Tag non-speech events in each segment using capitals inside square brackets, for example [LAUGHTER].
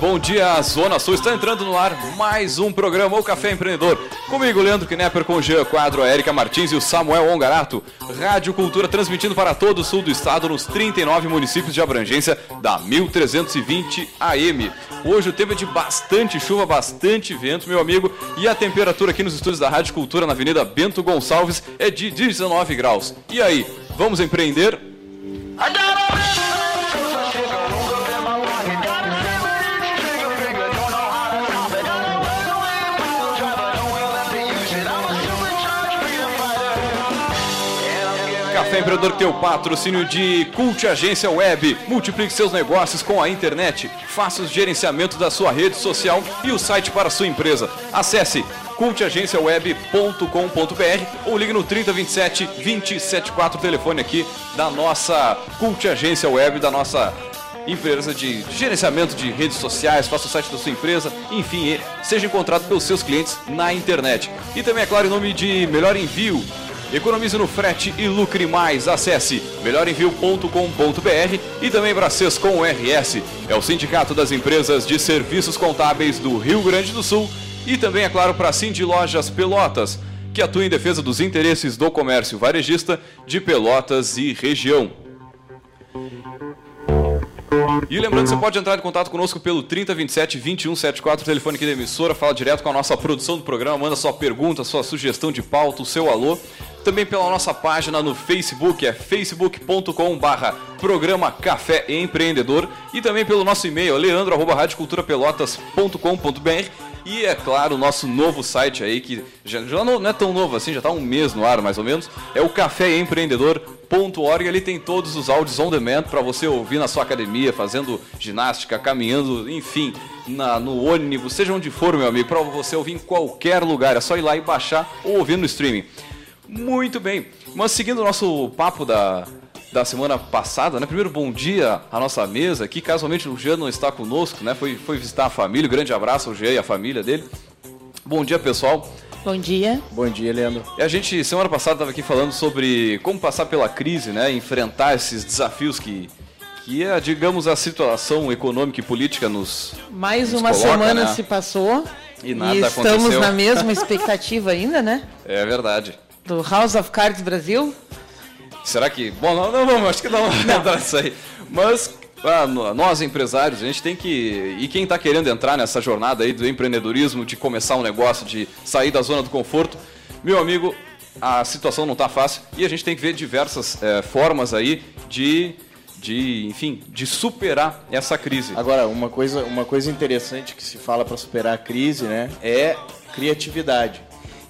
Bom dia, Zona Sul. Está entrando no ar mais um programa, O Café Empreendedor. Comigo, Leandro Knepper, com Jean Quadro, a Erika Martins e o Samuel Ongarato. Rádio Cultura transmitindo para todo o sul do estado, nos 39 municípios de abrangência da 1320 AM. Hoje o tempo é de bastante chuva, bastante vento, meu amigo. E a temperatura aqui nos estúdios da Rádio Cultura, na Avenida Bento Gonçalves, é de 19 graus. E aí, vamos empreender? Empreendedor teu patrocínio de Cult Agência Web. Multiplique seus negócios com a internet. Faça o gerenciamento da sua rede social e o site para a sua empresa. Acesse cultagenciaweb.com.br ou ligue no 3027 274 telefone aqui da nossa Cult Agência Web, da nossa empresa de gerenciamento de redes sociais, faça o site da sua empresa, enfim, seja encontrado pelos seus clientes na internet. E também, é claro, em nome de Melhor Envio, Economize no frete e lucre mais. Acesse melhorenvio.com.br e também Bracês com RS. É o Sindicato das Empresas de Serviços Contábeis do Rio Grande do Sul. E também, é claro, para a Cindy Lojas Pelotas, que atua em defesa dos interesses do comércio varejista de Pelotas e região. E lembrando, você pode entrar em contato conosco pelo 3027 2174, telefone aqui da emissora, fala direto com a nossa produção do programa, manda sua pergunta, sua sugestão de pauta, o seu alô. Também pela nossa página no Facebook, é facebook.com barra programa Café Empreendedor. E também pelo nosso e-mail, leandro.radioculturapelotas.com.br e é claro, o nosso novo site aí, que já, já não, não, é tão novo assim, já está um mês no ar mais ou menos, é o caféempreendedor.org. Ali tem todos os áudios on demand para você ouvir na sua academia, fazendo ginástica, caminhando, enfim, na, no ônibus, seja onde for, meu amigo, para você ouvir em qualquer lugar. É só ir lá e baixar ou ouvir no streaming. Muito bem, mas seguindo o nosso papo da, da semana passada, né? Primeiro, bom dia à nossa mesa, que casualmente o Jean não está conosco, né? Foi, foi visitar a família, um grande abraço ao Jean e à família dele. Bom dia, pessoal. Bom dia. Bom dia, Leandro. E a gente, semana passada, estava aqui falando sobre como passar pela crise, né? Enfrentar esses desafios que, que é, digamos, a situação econômica e política nos. Mais nos uma coloca, semana né? se passou. E nada estamos aconteceu. na mesma [LAUGHS] expectativa ainda, né? É verdade. Do House of Cards Brasil. Será que. Bom, não, não vamos, acho que não vamos [LAUGHS] entrar nisso aí. Mas. ah, nós empresários, a gente tem que. E quem está querendo entrar nessa jornada aí do empreendedorismo, de começar um negócio, de sair da zona do conforto, meu amigo, a situação não está fácil e a gente tem que ver diversas eh, formas aí de, de, enfim, de superar essa crise. Agora, uma coisa, uma coisa interessante que se fala para superar a crise, né, é criatividade.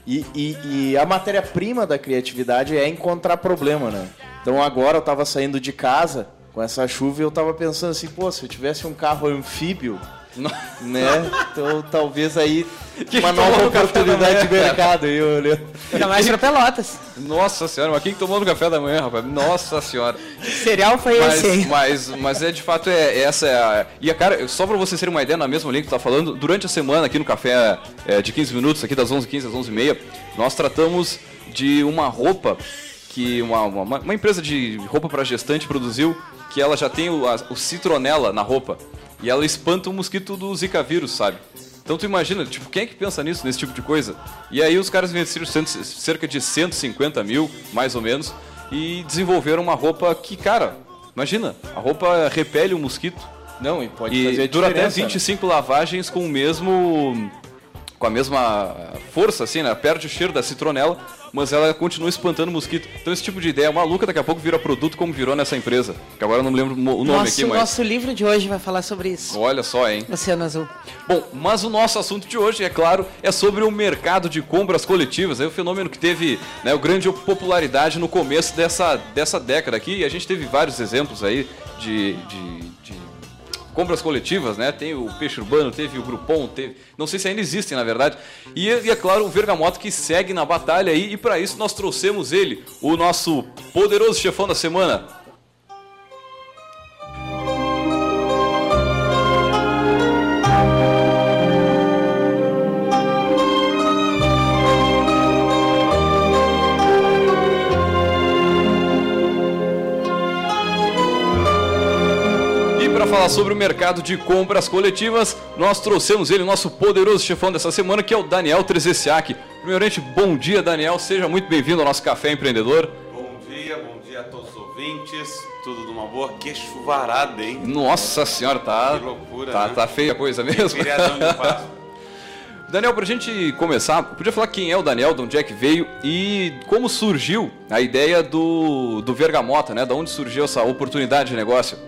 E, e- e a matéria-prima da criatividade é encontrar problema, né? Então agora eu tava saindo de casa com essa chuva e eu tava pensando assim, pô, se eu tivesse um carro anfíbio, né? Então talvez aí [LAUGHS] Que uma nova oportunidade de mercado. Eu olhando. Ainda mais para Pelotas. Nossa senhora, mas quem que tomou no café da manhã, rapaz? Nossa senhora. Cereal foi esse, Mas, hein? mas, mas é de fato é essa é a. E a cara, só pra vocês terem uma ideia, na mesma linha que tu tá falando, durante a semana aqui no café é, de 15 minutos, aqui das 11h15 às 11h30, nós tratamos de uma roupa que uma, uma, uma empresa de roupa para gestante produziu, que ela já tem o, a- o citronela na roupa. E ela espanta o mosquito do Zika vírus, sabe? Então tu imagina, tipo, quem é que pensa nisso, nesse tipo de coisa? E aí os caras investiram cerca de 150 mil, mais ou menos, e desenvolveram uma roupa que, cara, imagina, a roupa repele o mosquito. Não, e pode E fazer dura até diferença, né? 25 lavagens com o mesmo. com a mesma força, assim, né? Perde o cheiro da citronela, mas ela continua espantando o mosquito. Então esse tipo de ideia maluca daqui a pouco vira produto como virou nessa empresa. Que agora eu não me lembro o nome Nosso, aqui, mas. nosso livro de hoje vai falar sobre isso. Olha só, hein? Oceano Azul. Bom, mas o nosso assunto de hoje, é claro, é sobre o mercado de compras coletivas. É o fenômeno que teve né, o grande popularidade no começo dessa, dessa década aqui. E a gente teve vários exemplos aí de, de, de compras coletivas, né? Tem o Peixe Urbano, teve o Groupon, teve... Não sei se ainda existem, na verdade. E, e é claro, o Vergamoto que segue na batalha aí. E para isso nós trouxemos ele, o nosso poderoso chefão da semana, falar sobre o mercado de compras coletivas, nós trouxemos ele, nosso poderoso chefão dessa semana, que é o Daniel Trezessiak. Primeiramente, bom dia, Daniel. Seja muito bem-vindo ao nosso Café Empreendedor. Bom dia, bom dia a todos os ouvintes. Tudo numa boa. Que chuvarada, hein? Nossa senhora, tá. Que loucura, Tá, né? tá feia a coisa mesmo. Feriadão de Páscoa. [LAUGHS] Daniel, pra gente começar, podia falar quem é o Daniel, de onde é que veio e como surgiu a ideia do, do Vergamota, né? Da onde surgiu essa oportunidade de negócio?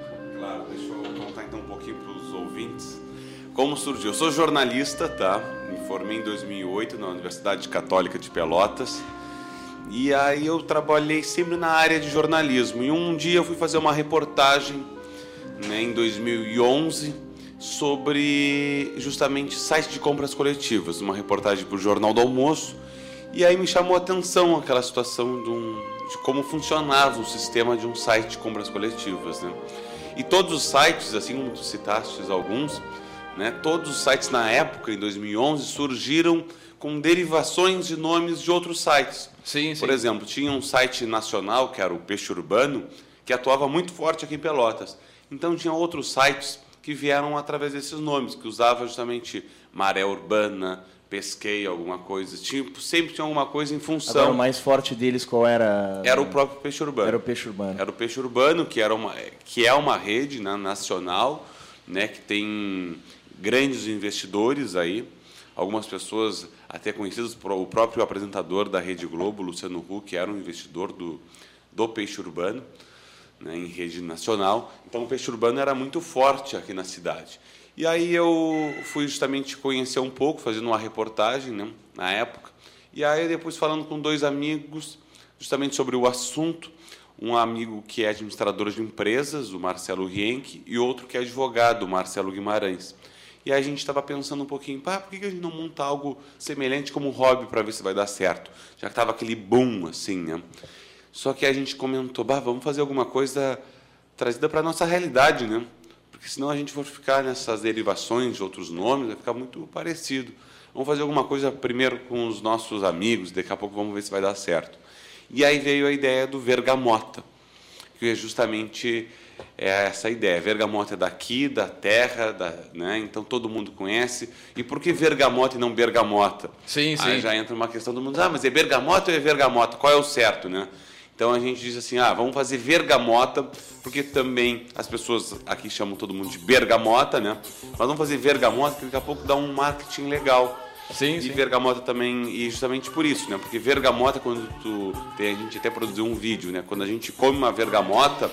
Como surgiu? Eu sou jornalista, tá? Me formei em 2008 na Universidade Católica de Pelotas. E aí eu trabalhei sempre na área de jornalismo. E um dia eu fui fazer uma reportagem, né, em 2011, sobre justamente sites de compras coletivas, uma reportagem para o Jornal do Almoço. E aí me chamou a atenção aquela situação de, um- de como funcionava o sistema de um site de compras coletivas, né? E todos os sites, assim como tu citaste alguns, né, todos os sites na época, em 2011, surgiram com derivações de nomes de outros sites. Sim, sim. Por exemplo, tinha um site nacional, que era o Peixe Urbano, que atuava muito forte aqui em Pelotas. Então tinha outros sites que vieram através desses nomes, que usava justamente Maré Urbana, Pesquei, alguma coisa. Tinha, sempre tinha alguma coisa em função. Agora, o mais forte deles qual era? Era o próprio Peixe Urbano. Era o peixe urbano. Era o Peixe Urbano, que, era uma, que é uma rede né, nacional, né, que tem grandes investidores aí, algumas pessoas até conhecidas, o próprio apresentador da Rede Globo, Luciano Huck, era um investidor do, do Peixe Urbano, né, em rede nacional. Então o Peixe Urbano era muito forte aqui na cidade. E aí eu fui justamente conhecer um pouco, fazendo uma reportagem né, na época, e aí depois falando com dois amigos, justamente sobre o assunto, um amigo que é administrador de empresas, o Marcelo Rienck, e outro que é advogado, o Marcelo Guimarães. E aí a gente estava pensando um pouquinho, pá, por que a gente não monta algo semelhante como hobby para ver se vai dar certo? Já que estava aquele boom, assim, né? Só que a gente comentou, bah, vamos fazer alguma coisa trazida para a nossa realidade, né? Porque senão a gente for ficar nessas derivações de outros nomes, vai ficar muito parecido. Vamos fazer alguma coisa primeiro com os nossos amigos, daqui a pouco vamos ver se vai dar certo. E aí veio a ideia do Vergamota, que é justamente é essa ideia. Vergamota é daqui, da terra, da, né? então todo mundo conhece. E por que Vergamota e não Bergamota? Sim, Aí sim. já entra uma questão do mundo, ah, mas é Bergamota ou é Vergamota? Qual é o certo, né? Então a gente diz assim, ah, vamos fazer Vergamota, porque também as pessoas aqui chamam todo mundo de Bergamota, né? Mas vamos fazer Vergamota, que daqui a pouco dá um marketing legal. Sim, e sim. Vergamota também, e justamente por isso, né? Porque vergamota, quando tu. Tem, a gente até produziu um vídeo, né? Quando a gente come uma vergamota,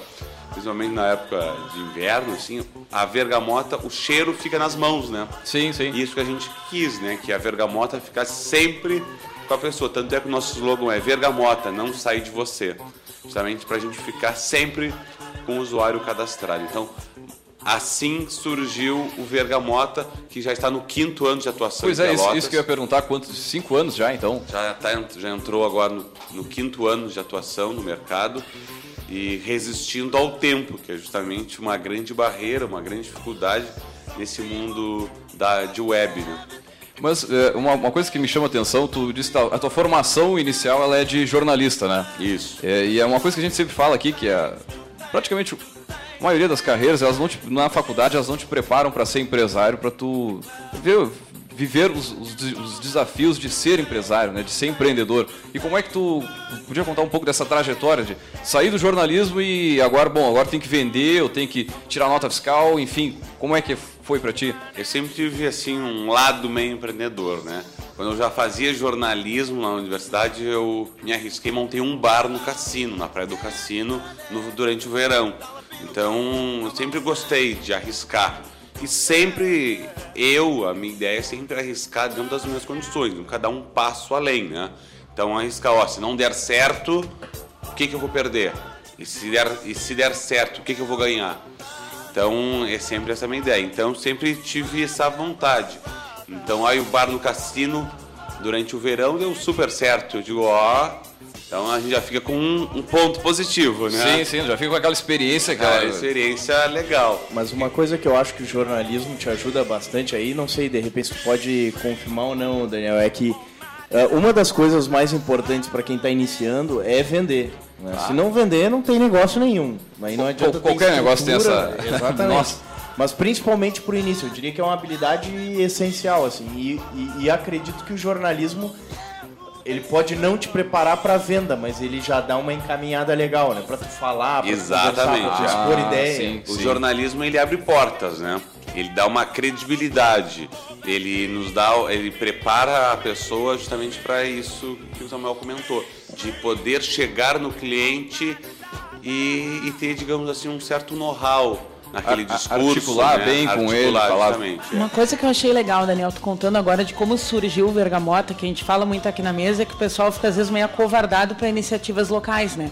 principalmente na época de inverno, assim, a vergamota, o cheiro fica nas mãos, né? Sim, sim. Isso que a gente quis, né? Que a vergamota ficasse sempre com a pessoa. Tanto é que o nosso slogan é vergamota, não sair de você. Justamente para a gente ficar sempre com o usuário cadastrado. Então, assim surgiu o Vergamota, que já está no quinto ano de atuação Pois é, isso, isso que eu ia perguntar, quantos? Cinco anos já, então? Já, tá, já entrou agora no, no quinto ano de atuação no mercado e resistindo ao tempo, que é justamente uma grande barreira, uma grande dificuldade nesse mundo da, de web. Né? Mas é, uma, uma coisa que me chama a atenção, tu disse que a tua formação inicial ela é de jornalista, né? Isso. É, e é uma coisa que a gente sempre fala aqui, que é praticamente a maioria das carreiras, elas não te- na faculdade, elas não te preparam para ser empresário, para tu ver- viver os, os os desafios de ser empresário, né, de ser empreendedor. E como é que tu podia contar um pouco dessa trajetória de sair do jornalismo e agora, bom, agora tem que vender, eu tenho que tirar nota fiscal, enfim, como é que foi para ti? Eu sempre tive assim um lado meio empreendedor, né? Quando eu já fazia jornalismo na universidade, eu me arrisquei, montei um bar no cassino, na praia do cassino, no- durante o verão. Então, eu sempre gostei de arriscar. E sempre eu, a minha ideia é sempre arriscar dentro das minhas condições, nunca dar um passo além, né? Então, arriscar, ó, se não der certo, o que, que eu vou perder? E se der, e se der certo, o que, que eu vou ganhar? Então, é sempre essa minha ideia. Então, sempre tive essa vontade. Então, aí o bar no cassino, durante o verão, deu super certo. Eu digo, ó, então a gente já fica com um, um ponto positivo, né? Sim, sim, já fica com aquela experiência, Aquela aquela... experiência legal. Mas uma coisa que eu acho que o jornalismo te ajuda bastante aí, não sei, de repente pode confirmar ou não, Daniel, é que eh, uma das coisas mais importantes para quem está iniciando é vender. né? Se não vender, não tem negócio nenhum. Aí não adianta qualquer negócio tem essa- [LAUGHS] Exatamente. Nossa. Mas principalmente pro início, eu diria que é uma habilidade essencial, assim. E, e, e acredito que o jornalismo ele pode não te preparar para venda, mas ele já dá uma encaminhada legal, né? Para tu falar, para Exatamente. tu expor Ah, ideia. sim. O jornalismo ele abre portas, né? Ele dá uma credibilidade. Ele nos dá, ele prepara a pessoa justamente para isso que o Samuel comentou, de poder chegar no cliente e, e ter, digamos assim, um certo know-how naquele discurso, articular né? bem com ele, Articular, falar- é. Uma coisa que eu achei legal, Daniel, tu contando agora de como surgiu o Vergamota, que a gente fala muito aqui na mesa, é que o pessoal fica às vezes meio acovardado para iniciativas locais, né?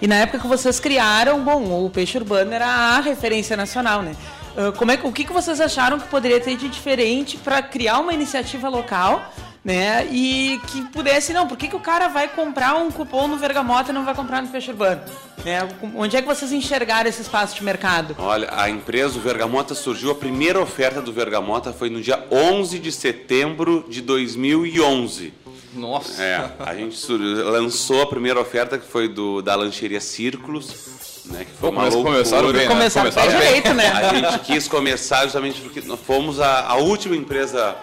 E na época que vocês criaram, bom, o Peixe Urbano era a referência nacional, né? Ah, Como é, que- o que, que vocês acharam que poderia ter de diferente para criar uma iniciativa local, né? E que pudesse, não, por que, que o cara vai comprar um cupom no Vergamota e não vai comprar no Peixe Urbano? Né? Onde é que vocês enxergaram esse espaço de mercado? Olha, a empresa, o Vergamota surgiu, a primeira oferta do Vergamota foi no dia 11 de setembro de 2011. Nossa. É, a gente lançou a primeira oferta que foi do, da lancheria Círculos, né? Que foi Pô, uma loucura. começaram bem, né? Começar Começaram pé bem. direito, né? A gente quis começar justamente porque nós fomos a, a última empresa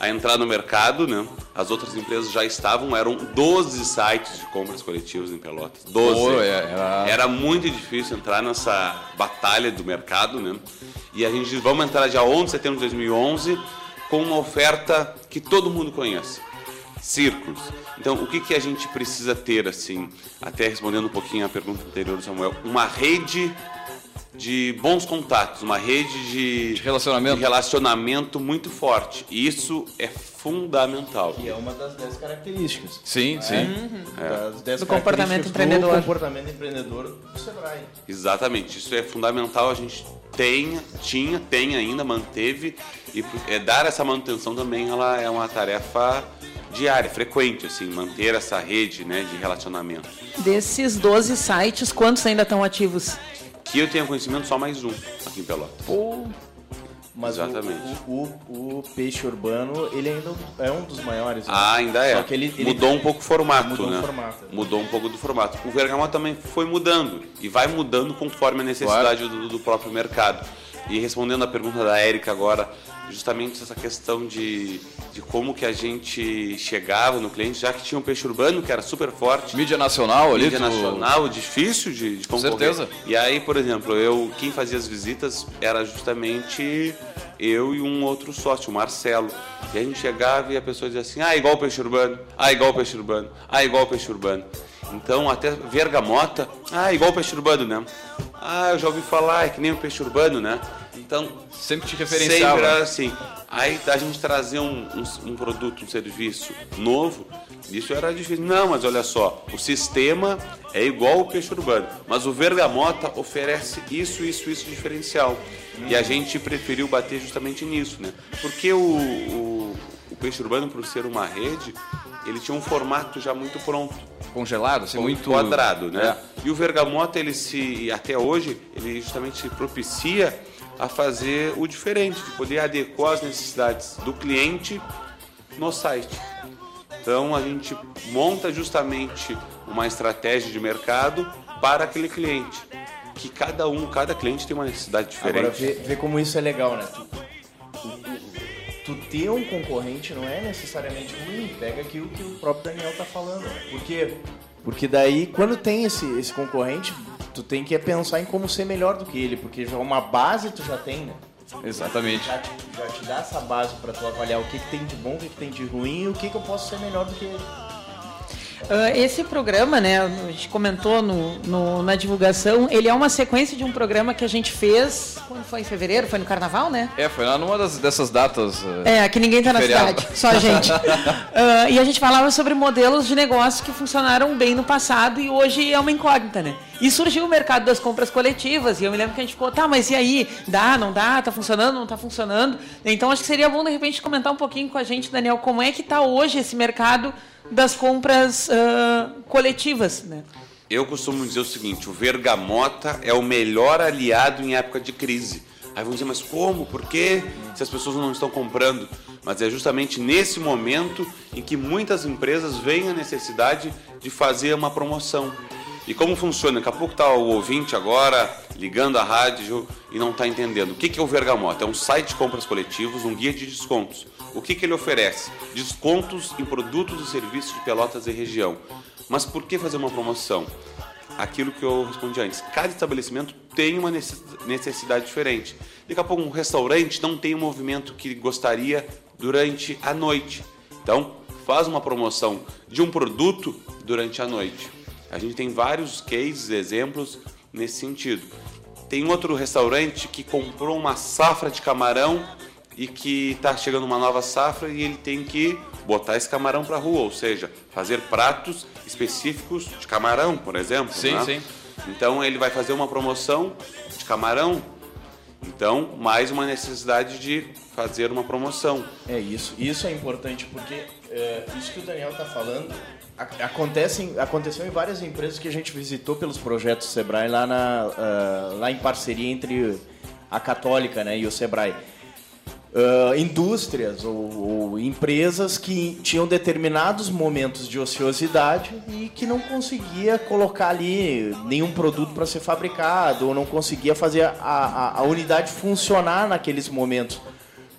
a entrar no mercado, né? As outras empresas já estavam, eram 12 sites de compras coletivas em Pelotas. 12. Pô, é, era- Era muito difícil entrar nessa batalha do mercado, né? E a gente vamos entrar dia 11 de setembro de 2011 com uma oferta que todo mundo conhece. Círculos. Então, o que, que a gente precisa ter, assim, até respondendo um pouquinho a pergunta anterior do Samuel, uma rede de bons contatos, uma rede de, De relacionamento. de relacionamento muito forte. E isso é fundamental. Que é uma das 10 características. Sim, sim. Das 10 Do comportamento empreendedor. Do comportamento empreendedor do Sebrae. Exatamente, isso é fundamental. A gente tem, tinha, tem ainda, manteve e é, dar essa manutenção também ela é uma tarefa diária, frequente, assim, manter essa rede, né, de relacionamento. Desses 12 sites, quantos ainda estão ativos? Que eu tenha conhecimento só mais um aqui em Pelotas. Mas o- Exatamente. O, o- o peixe urbano, ele ainda é um dos maiores. né? Ah, ainda é. Só que ele- ele- mudou um pouco o formato, Mudou o né? formato. Mudou um pouco do formato. O Vergamota também foi mudando e vai mudando conforme a necessidade do, do próprio mercado. E respondendo a pergunta da Érica agora, justamente essa questão de, de como que a gente chegava no cliente, já que tinha um peixe urbano que era super forte, Mídia nacional ali. mídia tu- nacional, difícil de, de concorrer. certeza. E aí, por exemplo, eu quem fazia as visitas era justamente eu e um outro sócio, o Marcelo. E a gente chegava e a pessoa dizia assim: "Ah, igual o peixe urbano. Ah, igual o peixe urbano. Ah, igual o peixe urbano". Então, até vergamota, ah, igual o peixe urbano, né? Ah, eu já ouvi falar, é que nem o peixe urbano, né? Então, Sempre te Sempre referenciava. era assim. Aí a gente trazer um, um, um produto, um serviço novo, isso era difícil. Não, mas olha só, o sistema é igual ao peixe urbano, mas o Vergamota oferece isso, isso, isso diferencial. E a gente preferiu bater justamente nisso, né? Porque o, o, o peixe urbano, por ser uma rede, ele tinha um formato já muito pronto Congelado, assim, muito. quadrado, né? É. E o Vergamota, ele se, até hoje, ele justamente se propicia a fazer o diferente, de poder adequar as necessidades do cliente no site. Então a gente monta justamente uma estratégia de mercado para aquele cliente, que cada um, cada cliente tem uma necessidade Agora, diferente. vê, vê como isso é legal, né? Tu, o- tu ter um concorrente não é necessariamente ruim. Pega aqui o que o próprio Daniel tá falando. Né? Por quê? Porque daí, quando tem esse, esse concorrente, tu tem que pensar em como ser melhor do que ele. Porque já uma base tu já tem, né? Exatamente. Já te, já te dá essa base pra tu avaliar o que, que tem de bom, o que, que tem de ruim e o que, que eu posso ser melhor do que ele. Ah, esse programa, né, a gente comentou no, no- na divulgação, ele é uma sequência de um programa que a gente fez, quando foi em fevereiro, foi no carnaval, né? É, foi lá numa das, dessas datas. eh, É, que ninguém tá na Feriado. cidade, só a gente. [LAUGHS] Ah, e a gente falava sobre modelos de negócio que funcionaram bem no passado e hoje é uma incógnita, né? E surgiu o mercado das compras coletivas e eu me lembro que a gente ficou, tá, mas e aí? Dá, não dá? Tá funcionando, não tá funcionando? Então acho que seria bom, de repente, comentar um pouquinho com a gente, Daniel, como é que tá hoje esse mercado das compras ah, coletivas, né? Eu costumo dizer o seguinte: o Vergamota é o melhor aliado em época de crise. Aí vão dizer, mas como? Por quê? Se as pessoas não estão comprando. Mas é justamente nesse momento em que muitas empresas veem a necessidade de fazer uma promoção. E como funciona? Daqui a pouco está o ouvinte agora ligando a rádio e não está entendendo. O que, que é o Vergamota? É um site de compras coletivos, um guia de descontos. O que, que ele oferece? Descontos em produtos e serviços de Pelotas e região. Mas por que fazer uma promoção? Aquilo que eu respondi antes. Cada estabelecimento tem uma necessidade diferente. Daqui a pouco um restaurante não tem o movimento que gostaria durante a noite. Então, faz uma promoção de um produto durante a noite. A gente tem vários cases, exemplos nesse sentido. Tem outro restaurante que comprou uma safra de camarão e que está chegando uma nova safra e ele tem que botar esse camarão para a rua, ou seja, fazer pratos específicos de camarão, por exemplo. Sim, né? sim. Então ele vai fazer uma promoção de camarão. Então, mais uma necessidade de fazer uma promoção. É isso. Isso é importante porque é, isso que o Daniel está falando acontece, aconteceu em várias empresas que a gente visitou pelos projetos Sebrae lá, na, uh, lá em parceria entre a Católica né, e o Sebrae. Uh, indústrias ou, ou, empresas que tinham determinados momentos de ociosidade e que não conseguia colocar ali nenhum produto para ser fabricado ou não conseguia fazer a, a, a unidade funcionar naqueles momentos.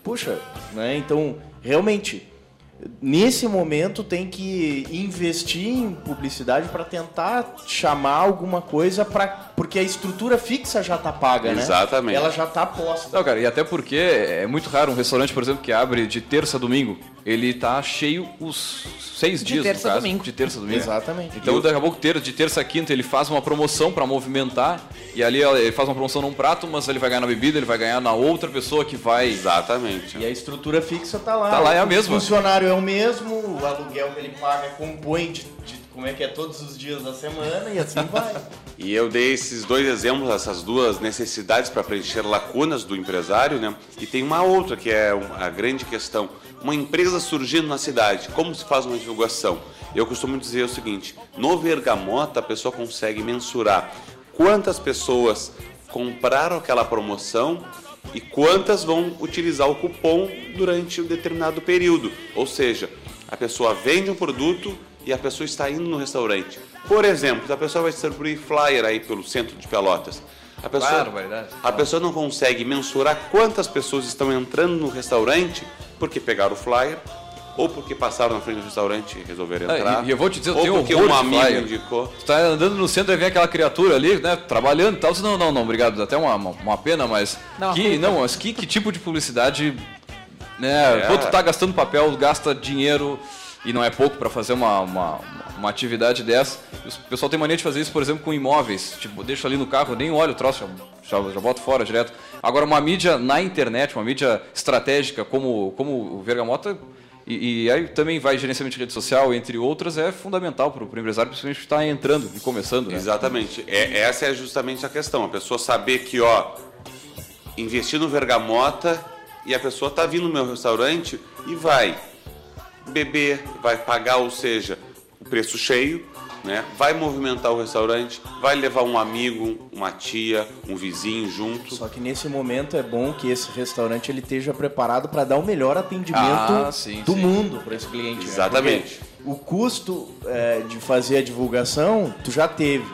Puxa, né? Então, realmente, nesse momento tem que investir em publicidade para tentar chamar alguma coisa para porque a estrutura fixa já está paga, né? Exatamente. Ela já está posta. Não, cara, e até porque é muito raro um restaurante, por exemplo, que abre de terça a domingo, ele tá cheio os seis de dias, terça no caso, domingo. de terça a domingo. Exatamente. Então, daqui a pouco, de terça a quinta, ele faz uma promoção para movimentar, e ali ele faz uma promoção num prato, mas ele vai ganhar na bebida, ele vai ganhar na outra pessoa que vai... Exatamente. E a estrutura fixa está lá. Tá lá, é a mesma. O funcionário é o mesmo, o aluguel que ele paga compõe de, de como é que é todos os dias da semana, e assim vai. [LAUGHS] E eu dei esses dois exemplos, essas duas necessidades para preencher lacunas do empresário, né? E tem uma outra que é a grande questão. Uma empresa surgindo na cidade, como se faz uma divulgação? Eu costumo dizer o seguinte: no Vergamota a pessoa consegue mensurar quantas pessoas compraram aquela promoção e quantas vão utilizar o cupom durante um determinado período. Ou seja, a pessoa vende um produto e a pessoa está indo no restaurante. Por exemplo, a pessoa vai distribuir flyer aí pelo centro de Pelotas. A pessoa, a pessoa não consegue mensurar quantas pessoas estão entrando no restaurante porque pegaram o flyer ou porque passaram na frente do restaurante e resolveram é, entrar. e eu vou te dizer, eu ou tenho porque horror um amigo flyer. indicou. Tu tá andando no centro e vem aquela criatura ali, né, trabalhando e tal. Você, não, não, não, obrigado, até uma, uma, uma pena, mas. Não, que, não, mas que, que tipo de publicidade. Né? É. Pô, tu tá gastando papel, gasta dinheiro e não é pouco para fazer uma, uma, uma atividade dessa. O pessoal tem mania de fazer isso, por exemplo, com imóveis. Tipo, deixa ali no carro, nem olho o troço, já, já, já boto fora direto. Agora, uma mídia na internet, uma mídia estratégica como, como o Vergamota, e, e aí também vai gerenciamento de rede social, entre outras, é fundamental para o empresário, principalmente que está entrando e começando. Né? Exatamente. É, essa é justamente a questão. A pessoa saber que, ó, investir no Vergamota e a pessoa tá vindo no meu restaurante e vai beber, vai pagar, ou seja, o preço cheio, né? Vai movimentar o restaurante, vai levar um amigo, uma tia, um vizinho junto. Só que nesse momento é bom que esse restaurante ele esteja preparado para dar o melhor atendimento Ah, sim, do sim. mundo para esse cliente. né? Exatamente. Porque O custo é, de fazer a divulgação, tu já teve.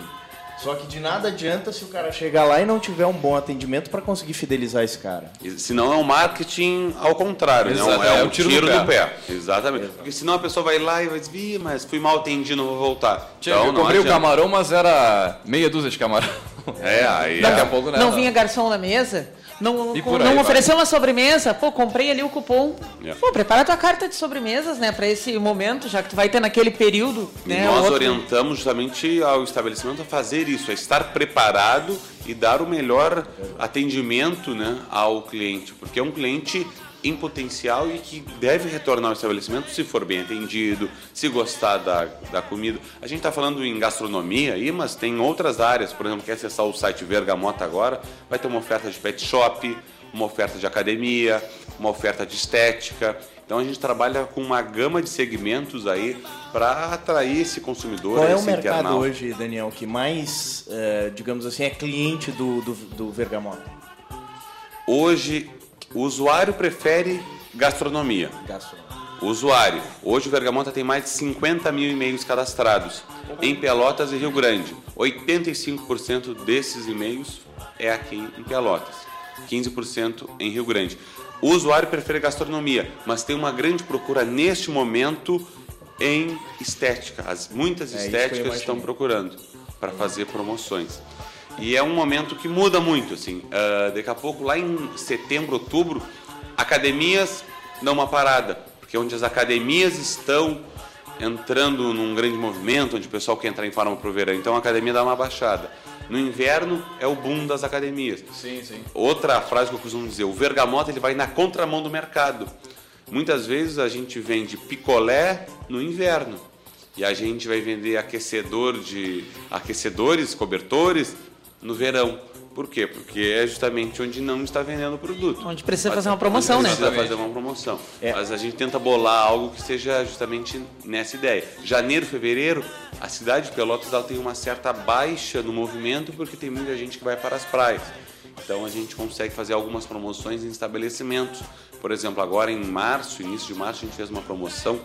Só que de nada adianta se o cara chegar lá e não tiver um bom atendimento para conseguir fidelizar esse cara. Senão é um marketing ao contrário, né? Exato, é é um um tiro tiro, no no pé. Exatamente. Porque senão a pessoa vai lá e vai dizer, "Ih, mas fui mal atendido, não vou voltar. Tia, Então, eu não comprei o adianta. camarão, mas era meia dúzia de camarão. É, aí Daqui é. a pouco, né? Não vinha garçom na mesa? Não, não vai. ofereceu uma sobremesa? Pô, comprei ali o cupom. É. Pô, prepara tua carta de sobremesas, né? Pra esse momento, já que tu vai ter naquele período, E né? nós outro- orientamos justamente ao estabelecimento a fazer isso, a estar preparado e dar o melhor atendimento né, ao cliente, porque é um cliente em potencial e que deve retornar ao estabelecimento se for bem atendido, se gostar da, da comida. A gente está falando em gastronomia aí, mas tem outras áreas, por exemplo, quer acessar o site Vergamota agora, vai ter uma oferta de pet shop, uma oferta de academia, uma oferta de estética. Então a gente trabalha com uma gama de segmentos aí para atrair esse consumidor, Qual é o mercado internauta. hoje, Daniel, que mais, é, digamos assim, é cliente do, do, do Vergamota? Hoje, o usuário prefere gastronomia. Gastronomia. Usuário. Hoje o Vergamota tem mais de 50 mil e-mails cadastrados. Em Pelotas e Rio Grande, 85% desses e-mails é aqui em Pelotas, 15% em Rio Grande. O usuário prefere gastronomia, mas tem uma grande procura neste momento em estética. As, muitas É estéticas estão procurando para fazer promoções. E é um momento que muda muito, assim. Ah, daqui a pouco, lá em setembro, outubro, academias dão uma parada, porque onde as academias estão entrando num grande movimento, onde o pessoal quer entrar em forma pro verão, então a academia dá uma baixada. No inverno é o boom das academias. Sim, sim. Outra frase que eu costumo dizer, o vergamota ele vai na contramão do mercado. Muitas vezes a gente vende picolé no inverno e a gente vai vender aquecedor de aquecedores, cobertores no verão. Por quê? Porque é justamente onde não está vendendo o produto. Onde precisa fazer uma promoção, né? Precisa fazer uma promoção. É. Mas a gente tenta bolar algo que seja justamente nessa ideia. Janeiro, fevereiro, a cidade de Pelotas ela tem uma certa baixa no movimento porque tem muita gente que vai para as praias. Então a gente consegue fazer algumas promoções em estabelecimentos. Por exemplo, agora em março, início de março, a gente fez uma promoção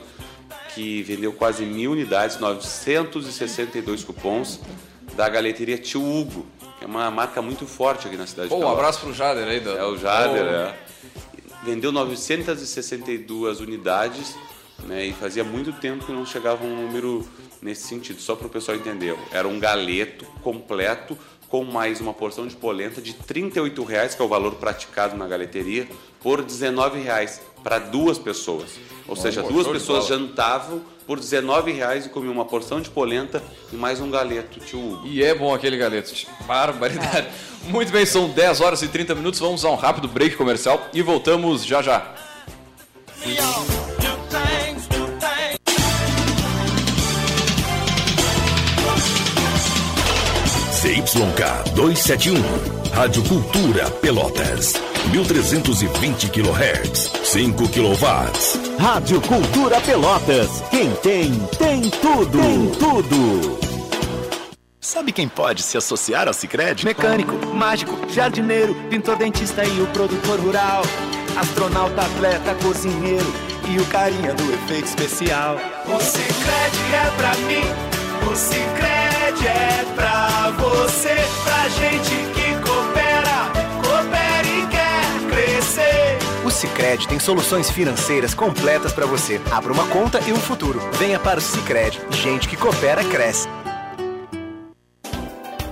que vendeu quase mil unidades, 962 cupons da galeteria Tio Hugo, é uma marca muito forte aqui na cidade Pô, de um Pelotas. abraço pro Jader aí. Do... É o Jader, é. Vendeu 962 unidades, né? E fazia muito tempo que não chegava um número nesse sentido. Só para o pessoal entender, era um galeto completo com mais uma porção de polenta de 38 reais, que é o valor praticado na galeteria, por 19 reais para duas pessoas. Ou seja, pô, duas pessoas jantavam por 19 reais e comiam uma porção de polenta e mais um galeto tio Hugo. E é bom aquele galeto. Barbaridade. Muito bem, são 10 horas e 30 minutos. Vamos a um rápido break comercial e voltamos já já. CYK 271, Rádio Cultura Pelotas, 1320 kHz, 5 kW. Rádio Cultura Pelotas. Quem tem, tem tudo. Tem tudo. Sabe quem pode se associar ao Sicredi? Mecânico, mágico, jardineiro, pintor, dentista e o produtor rural. Astronauta, atleta, cozinheiro e o carinha do efeito especial. O Sicredi é pra mim, o Sicredi Sicredi tem soluções financeiras completas para você. Abra uma conta e um futuro. Venha para o Sicredi. Gente que coopera cresce.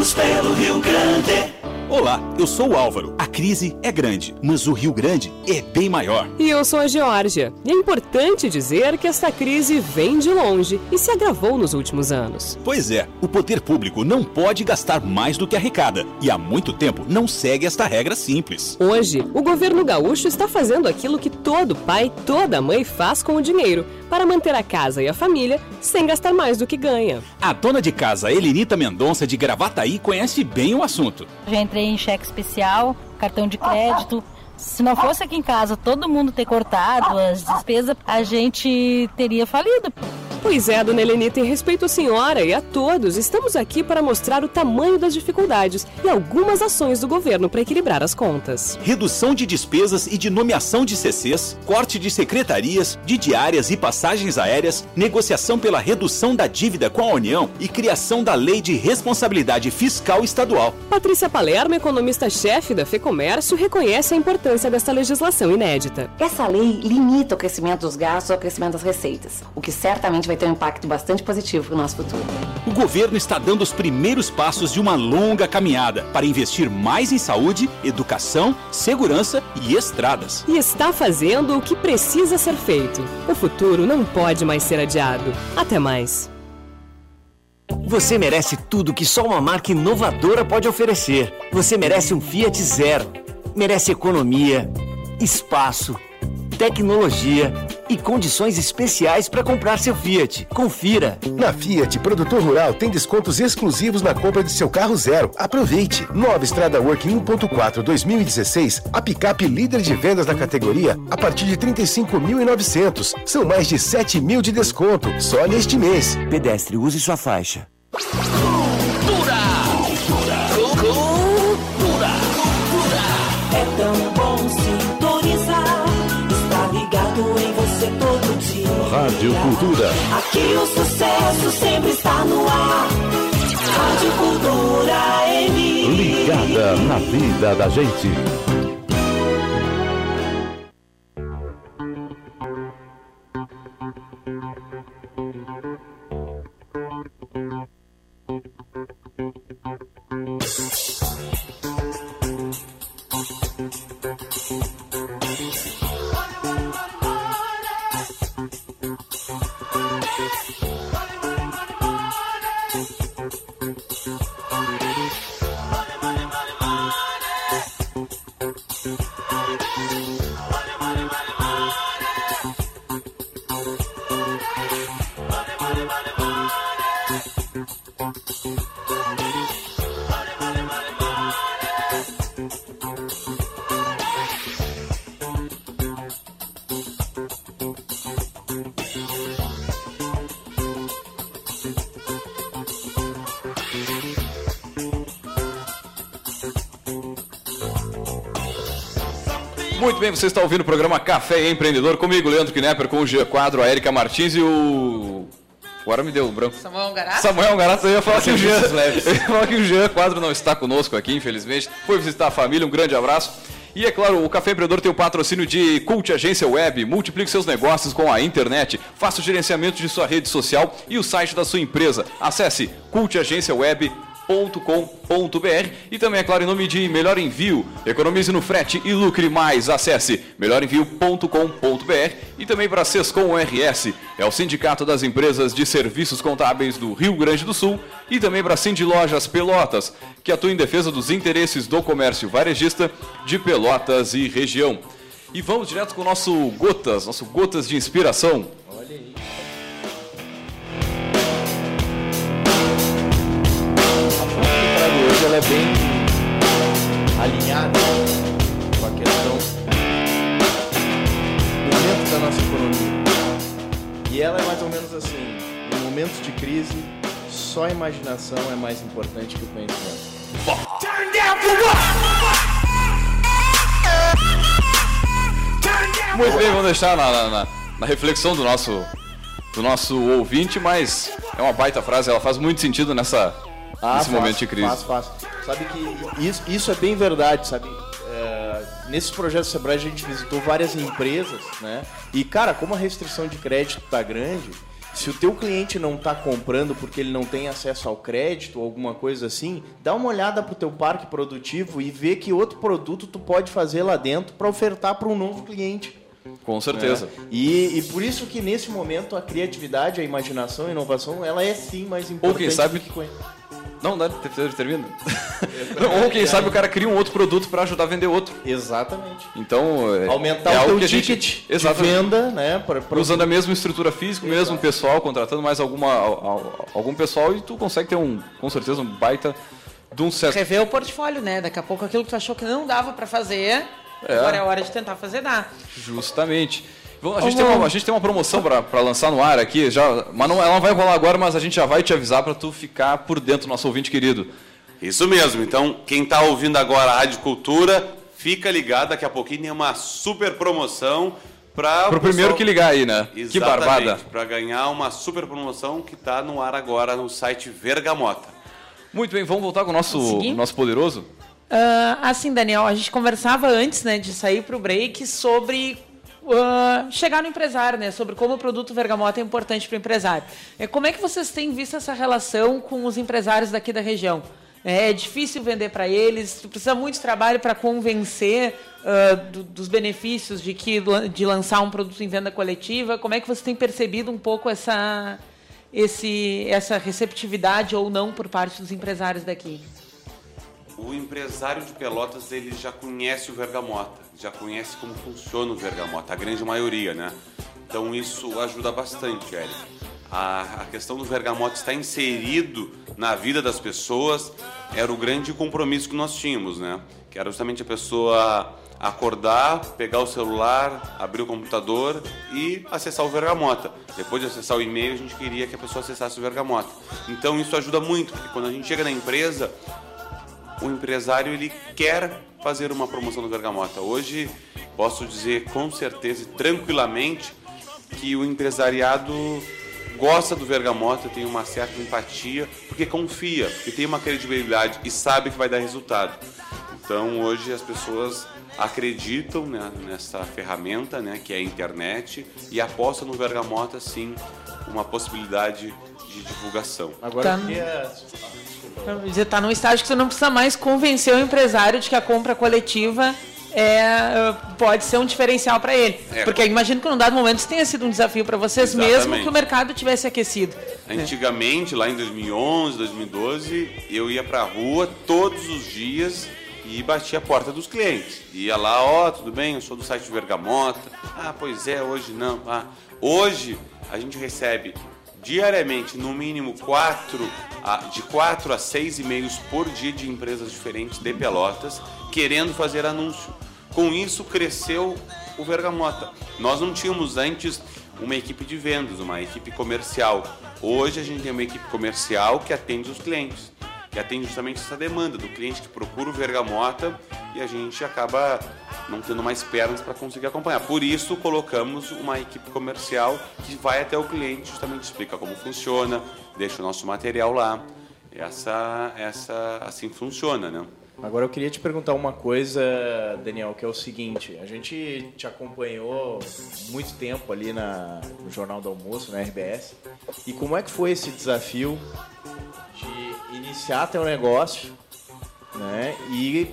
Pelo Rio Grande. Olá, eu sou o Álvaro. A crise é grande, mas o Rio Grande é bem maior. E eu sou a Geórgia. E é importante dizer que esta crise vem de longe e se agravou nos últimos anos. Pois é, o poder público não pode gastar mais do que arrecada e há muito tempo não segue esta regra simples. Hoje, o governo gaúcho está fazendo aquilo que todo pai, toda mãe faz com o dinheiro para manter a casa e a família sem gastar mais do que ganha. A dona de casa Elenita Mendonça de Gravataí conhece bem o assunto. Já entrei em cheque especial, cartão de crédito. Se não fosse aqui em casa todo mundo ter cortado as despesas, a gente teria falido. Pois é, dona Helenita, em respeito à senhora e a todos, estamos aqui para mostrar o tamanho das dificuldades e algumas ações do governo para equilibrar as contas. Redução de despesas e de nomeação de CCs, corte de secretarias, de diárias e passagens aéreas, negociação pela redução da dívida com a União e criação da Lei de Responsabilidade Fiscal Estadual. Patrícia Palermo, economista-chefe da FEComércio, reconhece a importância desta legislação inédita. Essa lei limita o crescimento dos gastos ao crescimento das receitas, o que certamente vai ter um impacto bastante positivo para o nosso futuro. O governo está dando os primeiros passos de uma longa caminhada para investir mais em saúde, educação, segurança e estradas. E está fazendo o que precisa ser feito. O futuro não pode mais ser adiado. Até mais. Você merece tudo que só uma marca inovadora pode oferecer. Você merece um Fiat Zero. Merece economia, espaço, tecnologia e condições especiais para comprar seu Fiat. Confira. Na Fiat, produtor rural tem descontos exclusivos na compra de seu carro zero. Aproveite. Nova Estrada Work 1.4 2016, a picape líder de vendas na categoria a partir de 35.900. São mais de 7 mil de desconto só neste mês. Pedestre, use sua faixa. Rádio Cultura. Aqui o sucesso sempre está no ar. Rádio Cultura M. Ligada na vida da gente. Bem, você está ouvindo o programa Café Empreendedor comigo, Leandro Knepper, com o G Quadro, a Erika Martins e o. Agora me deu um branco. Samuel Garato? Samuel Garato, eu ia falar que o Jean, [LAUGHS] eu ia falar que o Jean Quadro não está conosco aqui, infelizmente. Foi visitar a família, um grande abraço. E é claro, o Café Empreendedor tem o patrocínio de Cult Agência Web. Multiplique seus negócios com a internet. Faça o gerenciamento de sua rede social e o site da sua empresa. Acesse cultagenciaweb.com.br e também, é claro, em nome de Melhor Envio. Economize no frete e lucre mais. Acesse melhorenvio.com.br e também para Sescom RS. É o Sindicato das Empresas de Serviços Contábeis do Rio Grande do Sul e também para Cindy Lojas Pelotas, que atua em defesa dos interesses do comércio varejista de Pelotas e região. E vamos direto com o nosso Gotas, nosso Gotas de Inspiração. Olha aí. É bem alinhada com a questão do momento da nossa economia. E ela é mais ou menos assim: em momentos de crise, só a imaginação é mais importante que o conhecimento. Muito bem, vamos deixar na, na- na- na reflexão do nosso, do nosso ouvinte, mas é uma baita frase, ela faz muito sentido nessa, nesse faz, momento de crise. Faz, faz. Sabe que isso, isso é bem verdade, sabe? É, nesses projetos Sebrae a gente visitou várias empresas, né? E, cara, como a restrição de crédito tá grande, se o teu cliente não tá comprando porque ele não tem acesso ao crédito ou alguma coisa assim, dá uma olhada pro teu parque produtivo e vê que outro produto tu pode fazer lá dentro para ofertar para um novo cliente. Com certeza. É. E, e por isso que nesse momento a criatividade, a imaginação, a inovação, ela é sim mais importante. Ou quem sabe- do que Não, não, ter- termina. [LAUGHS] Ou quem sabe o cara cria um outro produto para ajudar a vender outro. Exatamente. Então, é, Aumentar é o teu a gente- ticket de venda, né? Pra, pra- Usando a mesma estrutura física, o mesmo pessoal, contratando mais alguma, al- al- algum pessoal e tu consegue ter um, com certeza, um baita de um sucesso. Rever o portfólio, né? Daqui a pouco aquilo que tu achou que não dava pra fazer, É. agora é hora de tentar fazer dar. Justamente. Vamos- A gente, tem uma, a gente tem uma promoção pra pra lançar no ar aqui, já, mas não, ela não vai rolar agora, mas a gente já vai te avisar pra tu ficar por dentro, nosso ouvinte querido. Isso mesmo. Então, quem está ouvindo agora a Rádio Cultura, fica ligado. Daqui a pouquinho tem uma super promoção para Pro primeiro que ligar aí, né? Que barbada. Para ganhar uma super promoção que está no ar agora no site Vergamota. Muito bem, vamos voltar com o nosso, nosso poderoso? Ah, assim, Daniel, a gente conversava antes né, de sair para o break sobre ah, chegar no empresário, né? Sobre como o produto Vergamota é importante para o empresário. É, como é que vocês têm visto essa relação com os empresários daqui da região? É difícil vender para eles, precisa muito trabalho para convencer ah, do- dos benefícios de, que, de lançar um produto em venda coletiva. Como é que você tem percebido um pouco essa, esse, essa receptividade ou não por parte dos empresários daqui? O empresário de Pelotas ele já conhece o Vergamota, já conhece como funciona o Vergamota, a grande maioria, né? Então isso ajuda bastante, Eric. A, a questão do Vergamota estar inserido na vida das pessoas era o grande compromisso que nós tínhamos, né? Que era justamente a pessoa acordar, pegar o celular, abrir o computador e acessar o Vergamota. Depois de acessar o e-mail, a gente queria que a pessoa acessasse o Vergamota. Então isso ajuda muito, porque quando a gente chega na empresa, o empresário ele quer fazer uma promoção do Vergamota. Hoje posso dizer com certeza e tranquilamente que o empresariado gosta do Vergamota, tem uma certa empatia, porque confia, porque tem uma credibilidade e sabe que vai dar resultado. Então hoje as pessoas acreditam né, nessa ferramenta, né, que é a internet, e apostam no Vergamota sim uma possibilidade de divulgação. Agora Tá. eu queria... Quer dizer, tá num estágio que você não precisa mais convencer o empresário de que a compra coletiva é, eh, pode ser um diferencial para ele. É. Porque eu imagino que num dado momento isso tenha sido um desafio para vocês, mesmo Exatamente. que o mercado tivesse aquecido. Antigamente, lá em 2011, 2012, eu ia pra rua todos os dias e batia a porta dos clientes. Ia lá, ó, tudo bem, eu sou do site Vergamota. Ah, pois é, hoje não. Ah, hoje a gente recebe diariamente, no mínimo, quatro, a- de 4 a 6 e-mails por dia de empresas diferentes de Pelotas querendo fazer anúncio. Com isso, cresceu o Vergamota. Nós não tínhamos antes uma equipe de vendas, uma equipe comercial. Hoje a gente tem uma equipe comercial que atende os clientes, que atende justamente essa demanda do cliente que procura o Vergamota e a gente acaba não tendo mais pernas para conseguir acompanhar. Por isso colocamos uma equipe comercial que vai até o cliente, justamente explica como funciona, deixa o nosso material lá. Essa, essa assim funciona, né? Agora eu queria te perguntar uma coisa, Daniel, que é o seguinte: a gente te acompanhou muito tempo ali na, no Jornal do Almoço, na RBS, e como é que foi esse desafio de iniciar teu negócio, né, e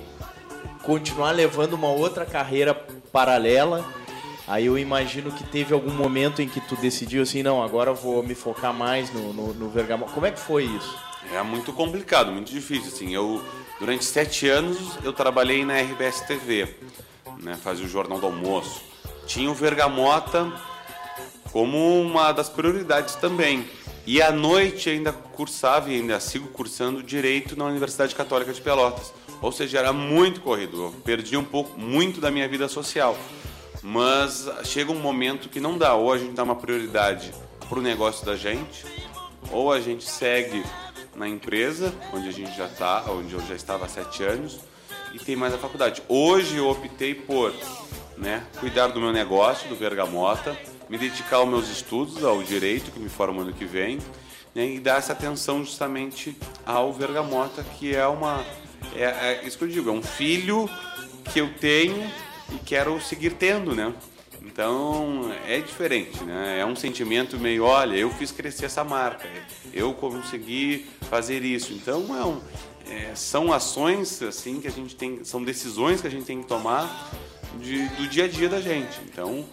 continuar levando uma outra carreira paralela? Aí eu imagino que teve algum momento em que tu decidiu assim, não, agora eu vou me focar mais no, no, no. Como é que foi isso? É muito complicado, muito difícil. Assim, eu durante sete anos eu trabalhei na RBS TV, né, fazia o jornal do almoço. Tinha o Vergamota como uma das prioridades também. E à noite ainda cursava e ainda sigo cursando direito na Universidade Católica de Pelotas. Ou seja, era muito corrido. Eu perdi um pouco, muito da minha vida social. Mas chega um momento que não dá. Ou a gente dá uma prioridade para o negócio da gente, ou a gente segue na empresa, onde a gente já está, onde eu já estava há sete anos, e tem mais a faculdade. Hoje eu optei por né, cuidar do meu negócio, do Vergamota, me dedicar aos meus estudos, ao direito, que me formo ano que vem, né, e dar essa atenção justamente ao Vergamota, que é uma. É, é isso que eu digo, é um filho que eu tenho e quero seguir tendo, né? Então é diferente, né? É um sentimento meio, olha, eu fiz crescer essa marca, eu consegui fazer isso. Então é um, é, são ações assim que a gente tem, são decisões que a gente tem que tomar de- do dia a dia da gente. Então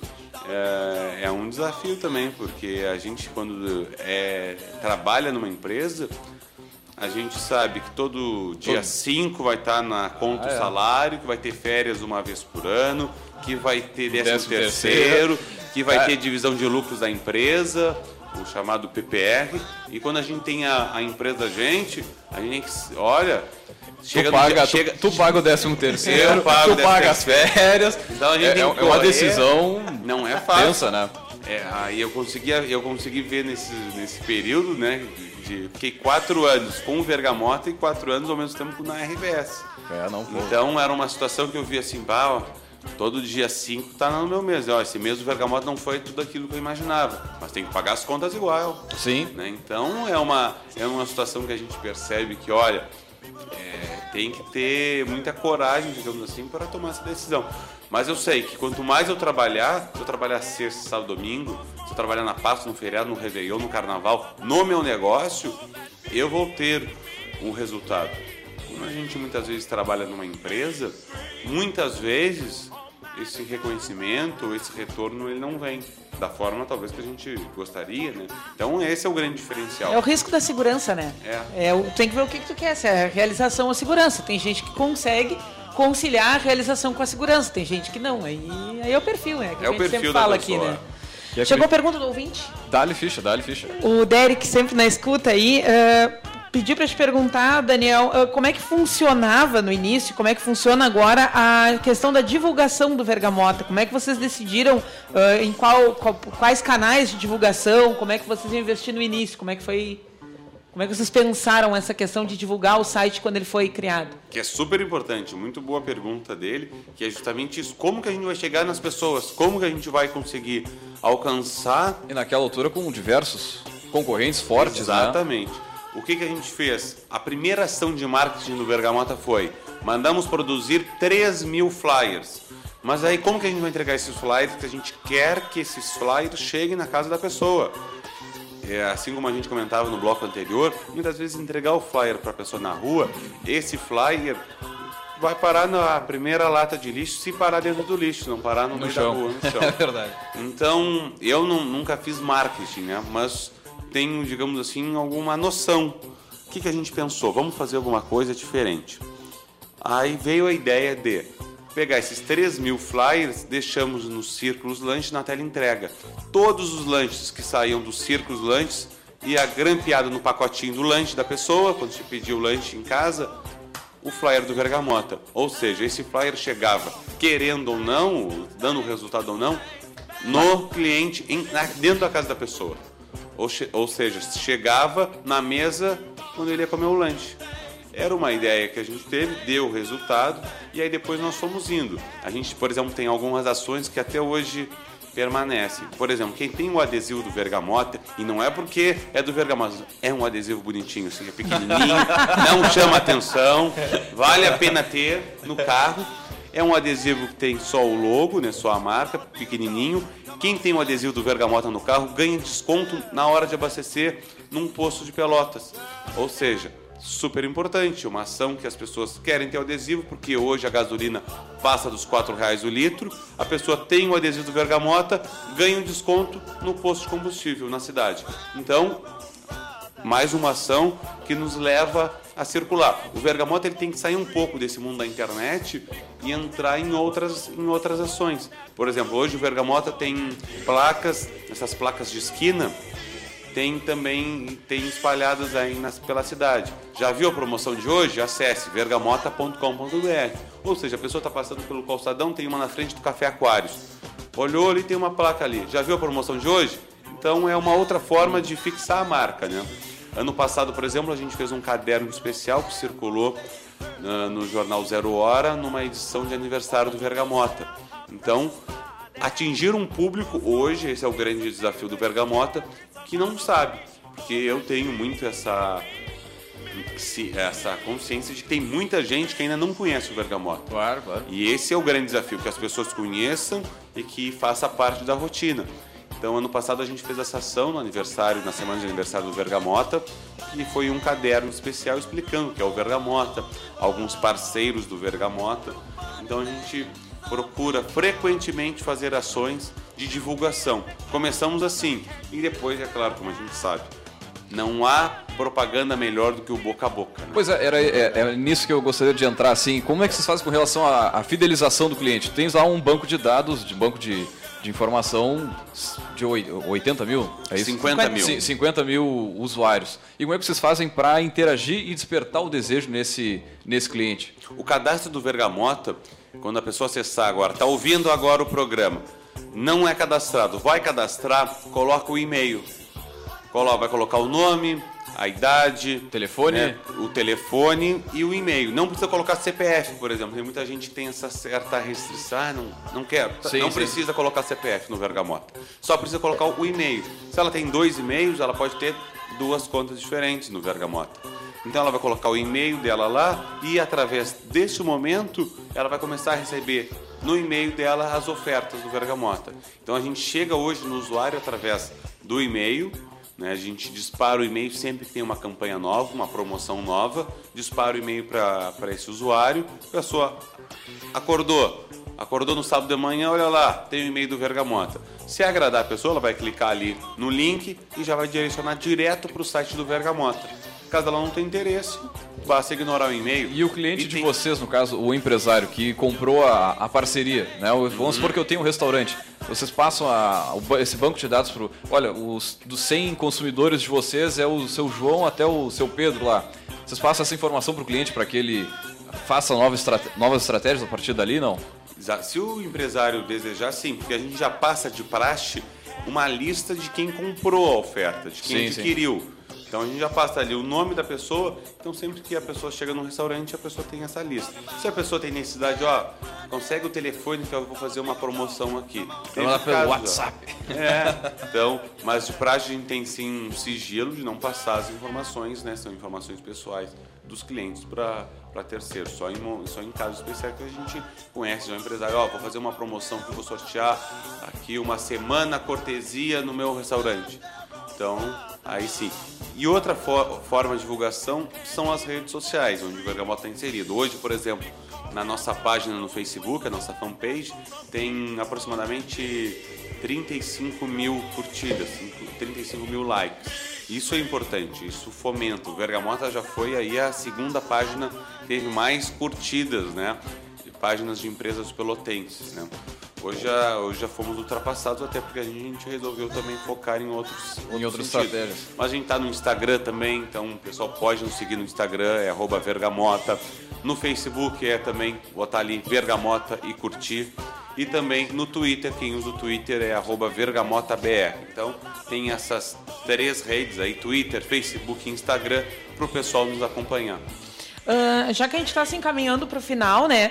é, é um desafio também, porque a gente quando é, trabalha numa empresa a gente sabe que todo dia 5 vai estar na conta Ah, é. o salário, que vai ter férias uma vez por ano, que vai ter décimo Décimo terceiro, terceiro. que vai É. ter divisão de lucros da empresa. O chamado PPR. E quando a gente tem a, a empresa da gente, a gente olha, chega tu, paga, dia- tu, chega, tu paga o décimo terceiro, Eu pago tu paga as férias. Então a gente é, é uma decisão não é fácil. tensa, né? É, aí eu consegui, eu consegui ver nesse, nesse período, né? De, fiquei quatro anos com o Vergamota e quatro anos ao mesmo tempo na RBS. É, não. Então era uma situação que eu vi assim, pá, ó, todo dia 5 tá no meu mês. Ó, esse mês o Vergamota não foi tudo aquilo que eu imaginava, mas tem que pagar as contas igual. Sim. Né? Então é uma, é uma situação que a gente percebe que, olha, é, tem que ter muita coragem, digamos assim, para tomar essa decisão. Mas eu sei que quanto mais eu trabalhar, se eu trabalhar sexta, sábado, domingo, se eu trabalhar na Páscoa, no feriado, no Réveillon, no Carnaval, no meu negócio, eu vou ter um resultado. Como a gente muitas vezes trabalha numa empresa, muitas vezes esse reconhecimento, esse retorno, ele não vem da forma talvez que a gente gostaria, né? Então esse é o grande diferencial. É o risco da segurança, né? É. É, o- tem que ver o que, que tu quer, se é a realização ou a segurança. Tem gente que consegue conciliar a realização com a segurança, tem gente que não. Aí, aí é o perfil, né? Que É a o gente perfil sempre da fala aqui, né? Chegou a pergunta do ouvinte? Dá-lhe ficha, dá-lhe ficha. O Derek, sempre na escuta aí, eh, pediu para te perguntar, Daniel, eh, como é que funcionava no início, como é que funciona agora a questão da divulgação do Vergamota? Como é que vocês decidiram eh, em qual, qual- quais canais de divulgação? Como é que vocês iam investir no início? Como é que foi? Como é que vocês pensaram essa questão de divulgar o site quando ele foi criado? Que é super importante, muito boa pergunta dele, que é justamente isso, como que a gente vai chegar nas pessoas, como que a gente vai conseguir alcançar... E naquela altura com diversos concorrentes fortes, Exatamente. O que, que a gente fez? A primeira ação de marketing do Bergamota foi, mandamos produzir 3 mil flyers. Mas aí como que a gente vai entregar esses flyers? Porque a gente quer que esses flyers cheguem na casa da pessoa. É, assim como a gente comentava no bloco anterior, muitas vezes entregar o flyer para a pessoa na rua, esse flyer vai parar na primeira lata de lixo, se parar dentro do lixo, não parar no, No meio chão. da rua, no [LAUGHS] chão. É verdade. Então, eu não- nunca fiz marketing, né? Mas tenho, digamos assim, alguma noção. O que, que a gente pensou? Vamos fazer alguma coisa diferente. Aí veio a ideia de pegar esses 3 mil flyers, deixamos nos círculos lanches na tela entrega. Todos os lanches que saíam dos círculos lanches ia grampeado no pacotinho do lanche da pessoa, quando você pedia o lanche em casa, o flyer do Vergamota. Ou seja, esse flyer chegava, querendo ou não, dando resultado ou não, no cliente, em- dentro da casa da pessoa. Ou, ou seja, chegava na mesa quando ele ia comer o lanche. Era uma ideia que a gente teve, deu resultado, e aí depois nós fomos indo. A gente, por exemplo, tem algumas ações que até hoje permanecem. Por exemplo, quem tem o adesivo do Vergamota, e não é porque é do Vergamota, é um adesivo bonitinho, assim, é pequenininho, [LAUGHS] não chama atenção, vale a pena ter no carro. É um adesivo que tem só o logo, né, só a marca, pequenininho. Quem tem o adesivo do Vergamota no carro ganha desconto na hora de abastecer num posto de pelotas. Ou seja, super importante, uma ação que as pessoas querem ter o adesivo, porque hoje a gasolina passa dos R$ reais o litro, a pessoa tem o adesivo do Vergamota, ganha um desconto no posto de combustível na cidade. Então, mais uma ação que nos leva a circular. O Vergamota ele tem que sair um pouco desse mundo da internet e entrar em outras, em outras ações. Por exemplo, hoje o Vergamota tem placas, essas placas de esquina, tem também tem espalhadas aí nas, pela cidade. Já viu a promoção de hoje? Acesse vergamota.com.br. Ou seja, a pessoa está passando pelo calçadão, tem uma na frente do Café Aquários. Olhou ali, tem uma placa ali. Já viu a promoção de hoje? Então é uma outra forma de fixar a marca, né? Ano passado, por exemplo, a gente fez um caderno especial que circulou ah, no jornal Zero Hora numa edição de aniversário do Vergamota. Então, atingir um público hoje, esse é o grande desafio do Bergamota, que não sabe, porque eu tenho muito essa essa consciência de que tem muita gente que ainda não conhece o Bergamota. Claro, claro. E esse é o grande desafio, que as pessoas conheçam e que faça parte da rotina. Então, ano passado a gente fez essa ação no aniversário, na semana de aniversário do Vergamota, e foi um caderno especial explicando o que é o Vergamota, alguns parceiros do Vergamota. Então a gente procura frequentemente fazer ações de divulgação. Começamos assim, e depois, é claro, como a gente sabe, não há propaganda melhor do que o boca a boca. né? Pois é, era é, é nisso que eu gostaria de entrar, assim, como é que vocês fazem com relação à, à fidelização do cliente? Tens lá um banco de dados, de banco de, de informação de oi- 80 mil? É isso? 50 mil. Ci- 50 mil usuários. E como é que vocês fazem para interagir e despertar o desejo nesse, nesse cliente? O cadastro do Vergamota, quando a pessoa acessar agora, está ouvindo agora o programa, não é cadastrado, vai cadastrar, coloca o e-mail. Vai colocar o nome, a idade, telefone, o telefone e o e-mail. Não precisa colocar CPF, por exemplo. Tem muita gente que tem essa certa restrição. Ah, não, não quero. Sim, não sim. precisa colocar CPF no Vergamota. Só precisa colocar o e-mail. Se ela tem dois e-mails, ela pode ter duas contas diferentes no Vergamota. Então ela vai colocar o e-mail dela lá e através deste momento ela vai começar a receber no e-mail dela as ofertas do Vergamota. Então a gente chega hoje no usuário através do e-mail, né? A gente dispara o e-mail sempre que tem uma campanha nova, uma promoção nova, dispara o e-mail para esse usuário, a pessoa acordou, acordou no sábado de manhã, olha lá, tem o e-mail do Vergamota. Se agradar a pessoa, ela vai clicar ali no link e já vai direcionar direto para o site do Vergamota. Caso ela não tenha interesse, basta ignorar o e-mail. E o cliente de vocês, no caso, o empresário que comprou a, a parceria, né? Vamos supor que eu tenho um restaurante. Vocês passam a- esse banco de dados para Olha, os, dos 100 consumidores de vocês é o seu João até o seu Pedro lá. Vocês passam essa informação para o cliente para que ele faça novas, estrate- novas estratégias a partir dali, não? Se o empresário desejar, sim, porque a gente já passa de praxe uma lista de quem comprou a oferta, de quem Sim, sim. Então a gente já passa ali o nome da pessoa, então sempre que a pessoa chega num restaurante, a pessoa tem essa lista. Se a pessoa tem necessidade, ó, consegue o telefone que eu vou fazer uma promoção aqui. Teve Manda pelo casos, ó. WhatsApp. É, então, mas de praxe a gente tem sim um sigilo de não passar as informações, né? São informações pessoais dos clientes para terceiros. Só em, só em casos especiais que a gente conhece já o empresário. Ó, vou fazer uma promoção que eu vou sortear aqui uma semana cortesia no meu restaurante. Então, aí sim. E outra fo- forma de divulgação são as redes sociais, onde o Bergamota está inserido. Hoje, por exemplo, na nossa página no Facebook, a nossa fanpage, tem aproximadamente 35 mil curtidas, 35 mil likes. Isso é importante, isso fomenta. O Vergamota já foi aí a segunda página que teve mais curtidas, né? Páginas de empresas pelotenses, né? Hoje já, hoje já fomos ultrapassados, até porque a gente resolveu também focar em outros, Em outras sentidos. estratégias. Mas a gente tá no Instagram também, então o pessoal pode nos seguir no Instagram, é arroba Vergamota. No Facebook é também botar ali Vergamota e curtir. E também no Twitter, quem usa o Twitter é arroba VergamotaBR. Então tem essas três redes aí, Twitter, Facebook e Instagram, para o pessoal nos acompanhar. Ah, já que a gente está se encaminhando para o final, né?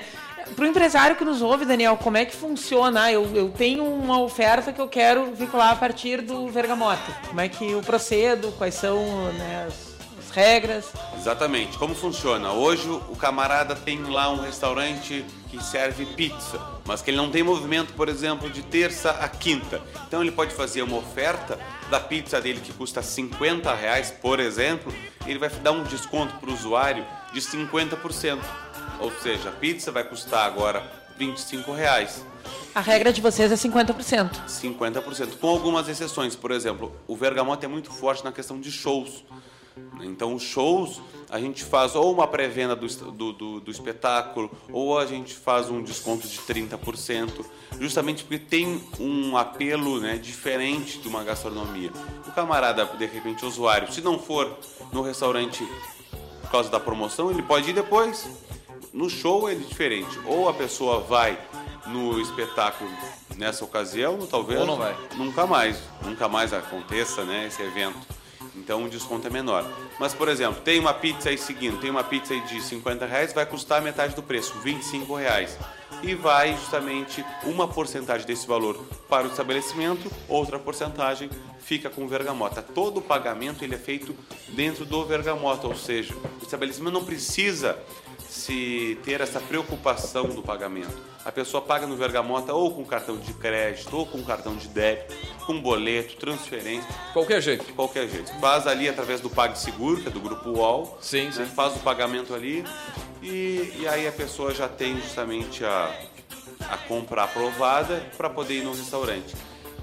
Para o empresário que nos ouve, Daniel, como é que funciona? Eu, eu tenho uma oferta que eu quero vincular a partir do Vergamota. Como é que eu procedo? Quais são né, as, as regras? Exatamente. Como funciona? Hoje o camarada tem lá um restaurante que serve pizza, mas que ele não tem movimento, por exemplo, de terça a quinta. Então ele pode fazer uma oferta da pizza dele que custa 50 reais, por exemplo, ele vai dar um desconto para o usuário de 50%. Ou seja, a pizza vai custar agora 25 reais. A regra de vocês é 50%. 50%, com algumas exceções. Por exemplo, o Vergamota é muito forte na questão de shows. Então, os shows, a gente faz ou uma pré-venda do, do, do- espetáculo, ou a gente faz um desconto de 30%, justamente porque tem um apelo né, diferente de uma gastronomia. O camarada, de repente, usuário, se não for no restaurante por causa da promoção, ele pode ir depois. No show é diferente. Ou a pessoa vai no espetáculo nessa ocasião, ou talvez Ou não vai. nunca mais, nunca mais aconteça, né, esse evento. Então o desconto é menor. Mas, por exemplo, tem uma pizza aí seguindo, tem uma pizza aí de 50 reais, vai custar metade do preço, 25 reais. E vai justamente uma porcentagem desse valor para o estabelecimento, outra porcentagem fica com o Vergamota. Todo o pagamento ele é feito dentro do Vergamota, ou seja, o estabelecimento não precisa se ter essa preocupação do pagamento. A pessoa paga no Vergamota ou com cartão de crédito, ou com cartão de débito, com boleto, transferência. Qualquer jeito. Qualquer jeito. Faz ali através do PagSeguro, que é do grupo UOL. Sim, né? Faz o pagamento ali e, e aí a pessoa já tem justamente a, a compra aprovada para poder ir no restaurante.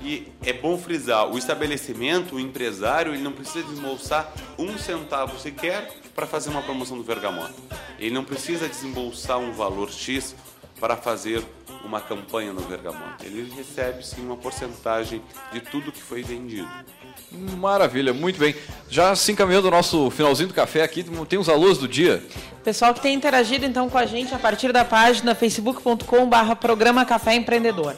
E é bom frisar, o estabelecimento, o empresário, ele não precisa desembolsar um centavo sequer para fazer uma promoção do Vergamota. Ele não precisa desembolsar um valor X para fazer uma campanha no Vergamota. Ele recebe sim uma porcentagem de tudo que foi vendido. Maravilha, muito bem. Já se encaminhando o nosso finalzinho do café aqui, tem os alôs do dia. Pessoal que tem interagido então com a gente a partir da página facebook.com/barra programa Café Empreendedor.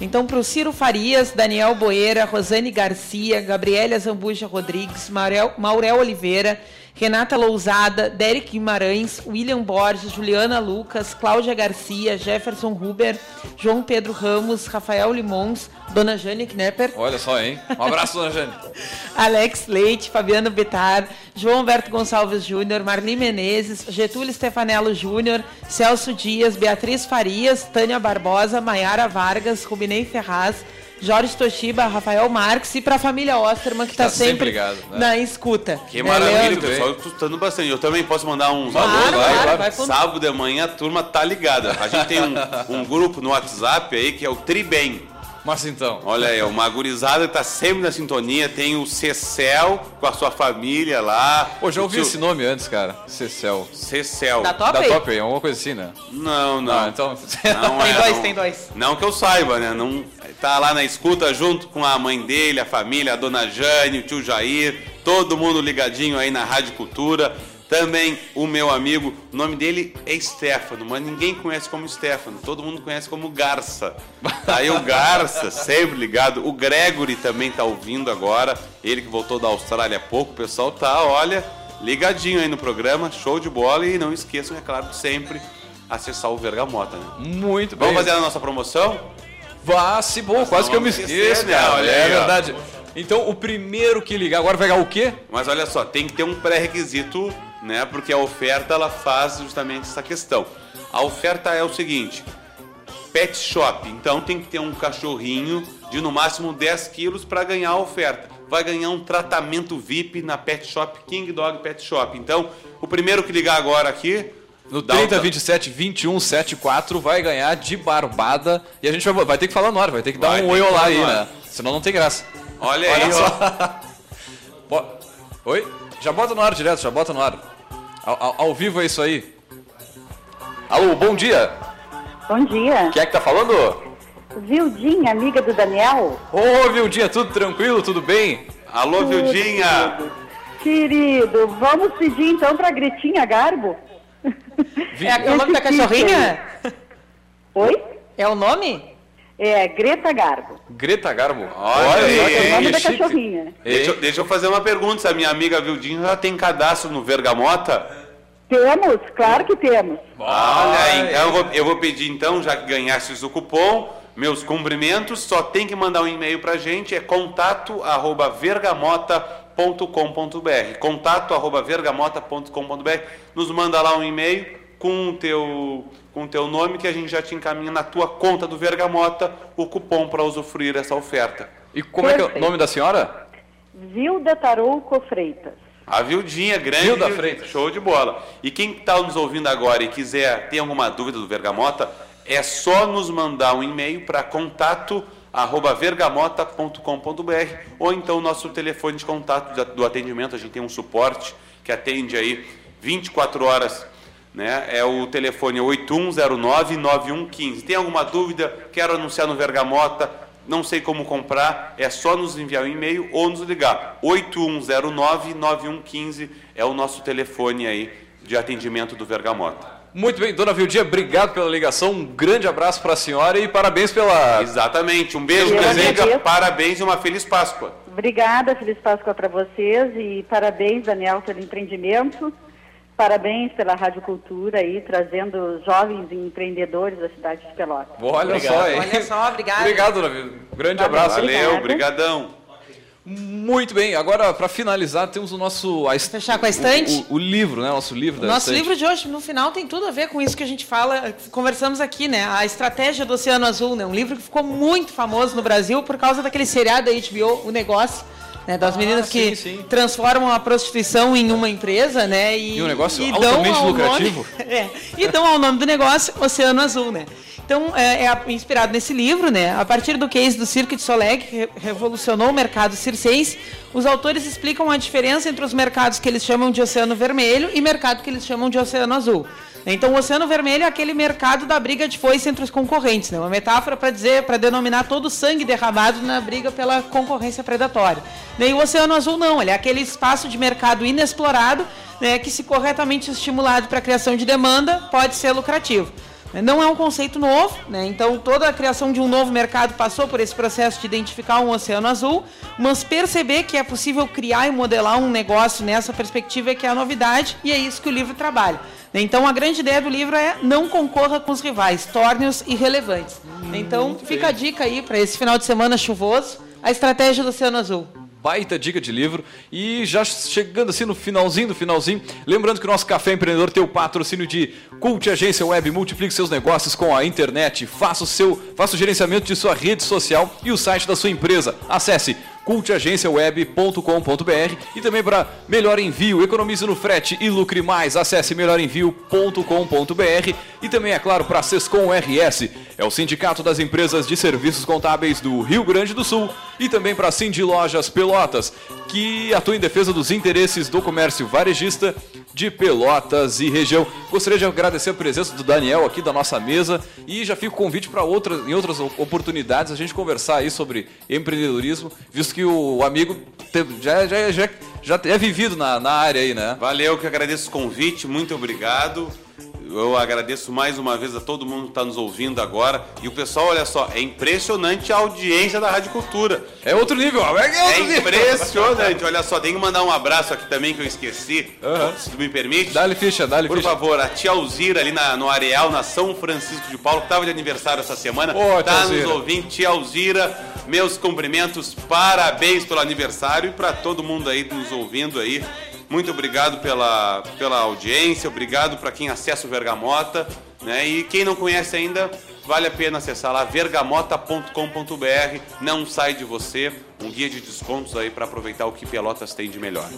Então, para o Ciro Farias, Daniel Boeira, Rosane Garcia, Gabriela Zambuja Rodrigues, Maurel, Maurel Oliveira, Renata Lousada, Derek Guimarães, William Borges, Juliana Lucas, Cláudia Garcia, Jefferson Huber, João Pedro Ramos, Rafael Limons, Dona Jane Knepper, Olha só, hein? Um abraço, dona Jane. [LAUGHS] Alex Leite, Fabiano Bitar, João Alberto Gonçalves Júnior, Marli Menezes, Getúlio Stefanello Júnior, Celso Dias, Beatriz Farias, Tânia Barbosa, Maiara Vargas, Rubinei Ferraz, Jorge Toshiba, Rafael Marques e para a família Osterman que está Tá sempre sempre, ligado, né? na escuta. Que Né, maravilha, Leandro? o pessoal escutando bastante. Eu também posso mandar uns Claro, claro, vai. com- Sábado de manhã a turma tá ligada. A gente tem um, um grupo no WhatsApp aí que é o Tribem. Mas então. Olha aí, uma gurizada que tá sempre na sintonia. Tem o Cecel com a sua família lá. Pô, já ouvi O esse nome antes, cara. Cecel. Cecel. Da Top Da aí? Top aí, alguma coisa assim, né? Não, não. Ah, então. Não Tem é, dois, não. tem dois. Não que eu saiba, né? Não, tá lá na escuta junto com a mãe dele, a família, a dona Jane, o tio Jair, todo mundo ligadinho aí na Rádio Cultura. Também o meu amigo, o nome dele é Stefano, mas ninguém conhece como Stefano, todo mundo conhece como Garça. Tá aí o Garça, sempre ligado. O Gregory também tá ouvindo agora, ele que voltou da Austrália há pouco. O pessoal tá, olha, ligadinho aí no programa, show de bola. E não esqueçam, é claro, sempre acessar o Vergamota, né? Muito bem. Vamos fazer a nossa promoção? Vá, se bom, quase que eu me esqueço, né? cara. Olha é verdade. Então, o primeiro que ligar agora vai ganhar o quê? Mas olha só, tem que ter um pré-requisito, né? Porque a oferta ela faz justamente essa questão. A oferta é o seguinte: pet shop. Então tem que ter um cachorrinho de no máximo 10 quilos para ganhar a oferta. Vai ganhar um tratamento VIP na Pet Shop King Dog Pet Shop. Então, o primeiro que ligar agora aqui. No dá um- 30, 27, 21, 74 vai ganhar de barbada. E a gente vai, vai ter que falar no ar, vai ter que dar Vai um ter oi olá aí, né? Senão não tem graça. Olha, aí, ó. [LAUGHS] Oi? Já bota no ar direto, já bota no ar. Ao, ao- ao vivo é isso aí. Alô, bom dia. Bom dia. Quem é que tá falando? Vildinha, amiga do Daniel. Ô, Vildinha, tudo tranquilo, tudo bem? Alô, Tudo, Vildinha. Querido, vamos pedir então pra Gritinha Garbo? É o nome da cachorrinha? aí. [LAUGHS] Oi? É o nome? É, Greta Garbo. Greta Garbo. Olha aí, É o nome da Chique. cachorrinha. Deixa, eu- deixa eu fazer uma pergunta. Se a minha amiga Vildinha já tem cadastro no Vergamota? Temos, claro que temos. Olha aí, então eu vou, eu vou pedir então, já que ganhastes o cupom, meus cumprimentos, só tem que mandar um e-mail pra gente, é contato arroba vergamota.com.br contato arroba vergamota.com.br nos manda lá um e-mail com o teu, com o teu nome que a gente já te encaminha na tua conta do Vergamota o cupom para usufruir essa oferta. E como é que é o Perfeito. nome da senhora? Vilda Tarouco Freitas. A Vildinha, grande. Vilda Freitas. Show de bola. E quem está nos ouvindo agora e quiser ter alguma dúvida do Vergamota, é só nos mandar um e-mail para contato arroba vergamota.com.br ou então nosso telefone de contato do atendimento, a gente tem um suporte que atende aí 24 horas, né? É o telefone 8109-9115. Tem alguma dúvida? Quero anunciar no Vergamota, não sei como comprar, é só nos enviar um e-mail ou nos ligar. 8109-9115 é o nosso telefone aí de atendimento do Vergamota. Muito bem, dona Vildinha, obrigado pela ligação, um grande abraço para a senhora e parabéns pela... Exatamente, um beijo, agradeço. parabéns e uma feliz Páscoa. Obrigada, Feliz Páscoa para vocês e parabéns, Daniel, pelo empreendimento. Parabéns pela Rádio Cultura aí, trazendo jovens empreendedores da cidade de Pelotas. Olha só, hein? Olha só, obrigado. Obrigado, dona Vildinha. Grande Valeu. abraço. Valeu, brigadão. Muito bem, agora para finalizar temos o nosso... A, est- Fechar com a estante? O, o- o livro, né? Nosso livro da Nosso estante. livro de hoje, no final, tem tudo a ver com isso que a gente fala, conversamos aqui, né? A estratégia do Oceano Azul, né? Um livro que ficou muito famoso no Brasil por causa daquele seriado da HBO, O Negócio, né? Das meninas que Ah, sim, sim. transformam a prostituição em uma empresa, né? E um negócio dão altamente ao lucrativo. Nome, [LAUGHS] é, e dão ao nome do negócio Oceano Azul, né? Então, é, é inspirado nesse livro, né? A partir do case do Cirque de Soleil, que re- revolucionou o mercado circense, os autores explicam a diferença entre os mercados que eles chamam de Oceano Vermelho e mercado que eles chamam de Oceano Azul. Então, o Oceano Vermelho é aquele mercado da briga de foice entre os concorrentes, né? Uma metáfora para dizer, para denominar todo o sangue derramado na briga pela concorrência predatória. E o Oceano Azul não, ele é aquele espaço de mercado inexplorado, né, que se corretamente estimulado para a criação de demanda, pode ser lucrativo. Não é um conceito novo, né? então toda a criação de um novo mercado passou por esse processo de identificar um oceano azul, mas perceber que é possível criar e modelar um negócio nessa perspectiva é que é a novidade e é isso que o livro trabalha. Então a grande ideia do livro é não concorra com os rivais, torne-os irrelevantes. Então fica a dica aí para esse final de semana chuvoso, a estratégia do Oceano Azul baita dica de livro. E já chegando assim no finalzinho do finalzinho, lembrando que o nosso Café Empreendedor tem o patrocínio de Cult Agência Web, multiplique seus negócios com a internet, faça o seu, faça o gerenciamento de sua rede social e o site da sua empresa. Acesse cultagenciaweb.com.br e também para melhor envio, economize no frete e lucre mais. Acesse melhorenvio.com.br e também é claro para Sescom RS, é o Sindicato das Empresas de Serviços Contábeis do Rio Grande do Sul e também para Cindy Lojas Pelotas, que atua em defesa dos interesses do comércio varejista de Pelotas e região. Gostaria de agradecer a presença do Daniel aqui da nossa mesa e já fico convite para outras, em outras oportunidades a gente conversar aí sobre empreendedorismo, visto que o amigo já, já, já, já é vivido na, na área aí, né? Valeu, que agradeço o convite, muito obrigado. Eu agradeço mais uma vez a todo mundo que está nos ouvindo agora. E o pessoal, olha só, é impressionante a audiência da Rádio Cultura. É outro nível, é, outro é impressionante. olha só, tem que mandar um abraço aqui também que eu esqueci, uhum. se tu me permite. Dá-lhe ficha, dá-lhe Por ficha. favor, a tia Alzira ali na, no Areal, na São Francisco de Paulo, que estava de aniversário essa semana. Oh, tá nos ouvindo, tia Alzira, meus cumprimentos, parabéns pelo aniversário e para todo mundo aí nos ouvindo aí. Muito obrigado pela, pela audiência, obrigado para quem acessa o Vergamota. Né? E quem não conhece ainda, vale a pena acessar lá vergamota.com.br. Não sai de você, um guia de descontos aí para aproveitar o que Pelotas tem de melhor.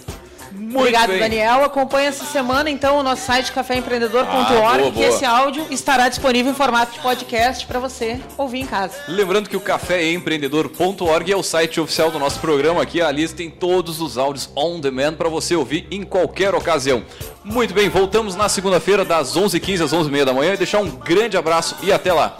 Muito Obrigado, bem. Daniel. Acompanhe essa semana, então, o nosso site caféempreendedor.org, ah, que esse áudio estará disponível em formato de podcast para você ouvir em casa. Lembrando que o caféempreendedor.org é o site oficial do nosso programa aqui. Ali tem todos os áudios on demand para você ouvir em qualquer ocasião. Muito bem, voltamos na segunda-feira, das 11h15 às 11h30 da manhã. E deixar um grande abraço e até lá.